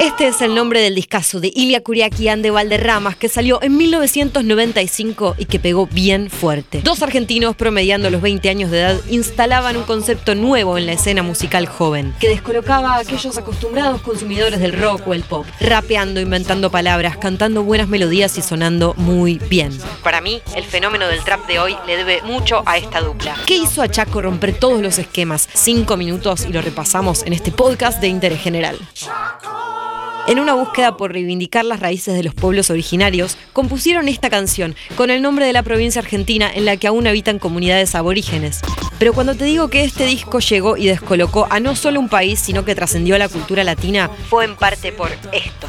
Este es el nombre del discazo de Ilia Curiaquian de Valderramas que salió en 1995 y que pegó bien fuerte. Dos argentinos promediando los 20 años de edad instalaban un concepto nuevo en la escena musical joven, que descolocaba a aquellos acostumbrados consumidores del rock o el pop, rapeando, inventando palabras, cantando buenas melodías y sonando muy bien. Para mí, el fenómeno del trap de hoy le debe mucho a esta dupla. ¿Qué hizo a Chaco romper todos los esquemas? Cinco minutos y lo repasamos en este podcast de interés general. En una búsqueda por reivindicar las raíces de los pueblos originarios, compusieron esta canción con el nombre de la provincia argentina en la que aún habitan comunidades aborígenes. Pero cuando te digo que este disco llegó y descolocó a no solo un país, sino que trascendió a la cultura latina, fue en parte por esto.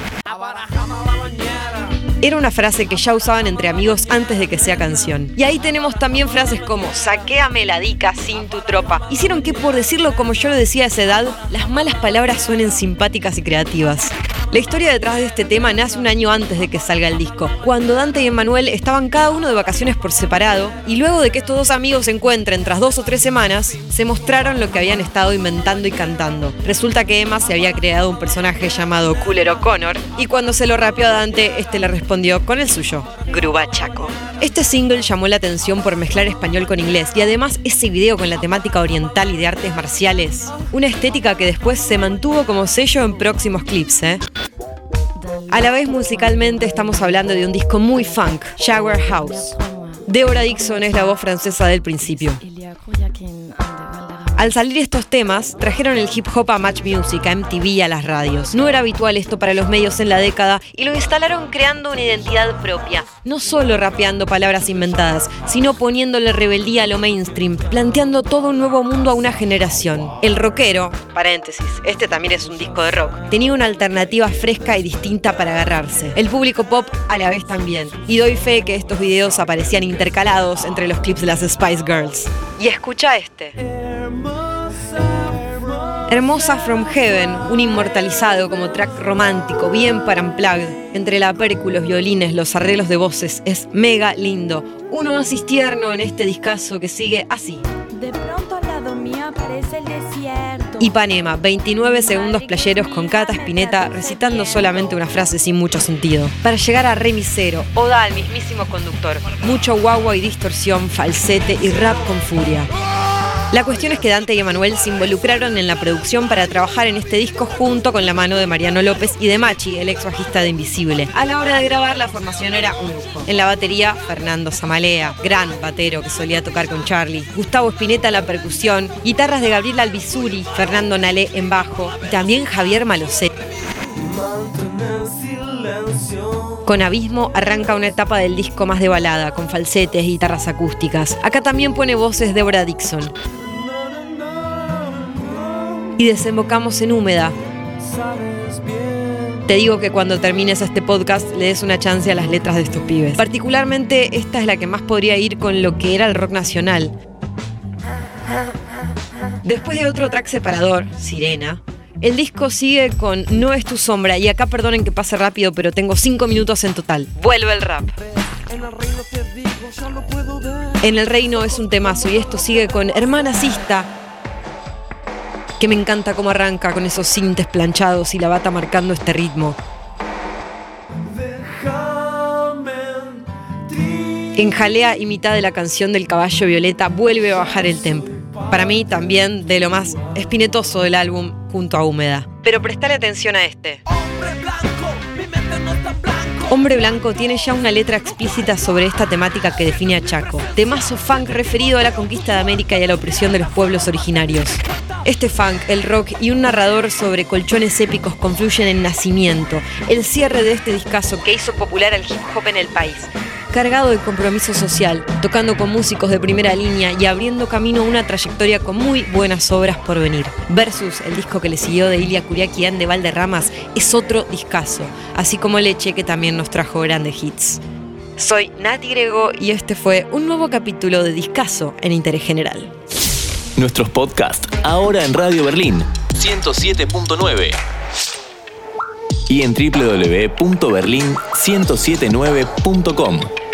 Era una frase que ya usaban entre amigos antes de que sea canción. Y ahí tenemos también frases como saquéame la dica sin tu tropa. Hicieron que por decirlo como yo lo decía a esa edad, las malas palabras suenen simpáticas y creativas. La historia detrás de este tema nace un año antes de que salga el disco, cuando Dante y Emanuel estaban cada uno de vacaciones por separado, y luego de que estos dos amigos se encuentren tras dos o tres semanas, se mostraron lo que habían estado inventando y cantando. Resulta que Emma se había creado un personaje llamado Cooler O'Connor, y cuando se lo rapeó a Dante, este le respondió con el suyo, Gruba Chaco. Este single llamó la atención por mezclar español con inglés y además ese video con la temática oriental y de artes marciales. Una estética que después se mantuvo como sello en próximos clips, ¿eh? A la vez musicalmente estamos hablando de un disco muy funk, Shower House. Deborah Dixon es la voz francesa del principio. Al salir estos temas, trajeron el hip hop a Match Music, a MTV y a las radios. No era habitual esto para los medios en la década y lo instalaron creando una identidad propia. No solo rapeando palabras inventadas, sino poniéndole rebeldía a lo mainstream, planteando todo un nuevo mundo a una generación. El rockero, paréntesis, este también es un disco de rock, tenía una alternativa fresca y distinta para agarrarse. El público pop a la vez también. Y doy fe que estos videos aparecían intercalados entre los clips de las Spice Girls. Y escucha este. Hermosa From Heaven, un inmortalizado como track romántico, bien para unplugged, entre la los violines, los arreglos de voces, es mega lindo. Uno oasis tierno en este discazo que sigue así. De pronto al lado mío aparece el desierto. Ipanema, 29 segundos playeros con Cata Spinetta recitando solamente una frase sin mucho sentido. Para llegar a Remisero, oda al mismísimo conductor. Mucho guagua y distorsión, falsete y rap con furia. La cuestión es que Dante y Emanuel se involucraron en la producción para trabajar en este disco junto con la mano de Mariano López y de Machi, el ex bajista de Invisible. A la hora de grabar, la formación era un lujo. En la batería, Fernando Zamalea, gran batero que solía tocar con Charlie, Gustavo Espineta en la percusión, guitarras de Gabriel Albizuri, Fernando Nalé en bajo y también Javier Malocé. Con Abismo arranca una etapa del disco más de balada, con falsetes y guitarras acústicas. Acá también pone voces Deborah Dixon y desembocamos en húmeda. Te digo que cuando termines este podcast le des una chance a las letras de estos pibes. Particularmente esta es la que más podría ir con lo que era el rock nacional. Después de otro track separador, Sirena, el disco sigue con No es tu sombra y acá perdonen que pase rápido, pero tengo cinco minutos en total. Vuelve el rap. En el reino es un temazo y esto sigue con Hermana Sista, que me encanta cómo arranca con esos cintes planchados y la bata marcando este ritmo. En jalea y mitad de la canción del caballo violeta vuelve a bajar el tempo. Para mí también de lo más espinetoso del álbum junto a Húmeda. Pero prestale atención a este. Hombre Blanco tiene ya una letra explícita sobre esta temática que define a Chaco. Temazo funk referido a la conquista de América y a la opresión de los pueblos originarios. Este funk, el rock y un narrador sobre colchones épicos confluyen en Nacimiento, el cierre de este discazo que hizo popular al hip hop en el país. Cargado de compromiso social, tocando con músicos de primera línea y abriendo camino a una trayectoria con muy buenas obras por venir. Versus, el disco que le siguió de Ilia Curiaquian de Valderramas, es otro discazo, así como Leche que también nos trajo grandes hits. Soy Nati Grego y este fue un nuevo capítulo de Discaso en Interés General. Nuestros podcasts ahora en Radio Berlín 107.9 y en www.berlin1079.com.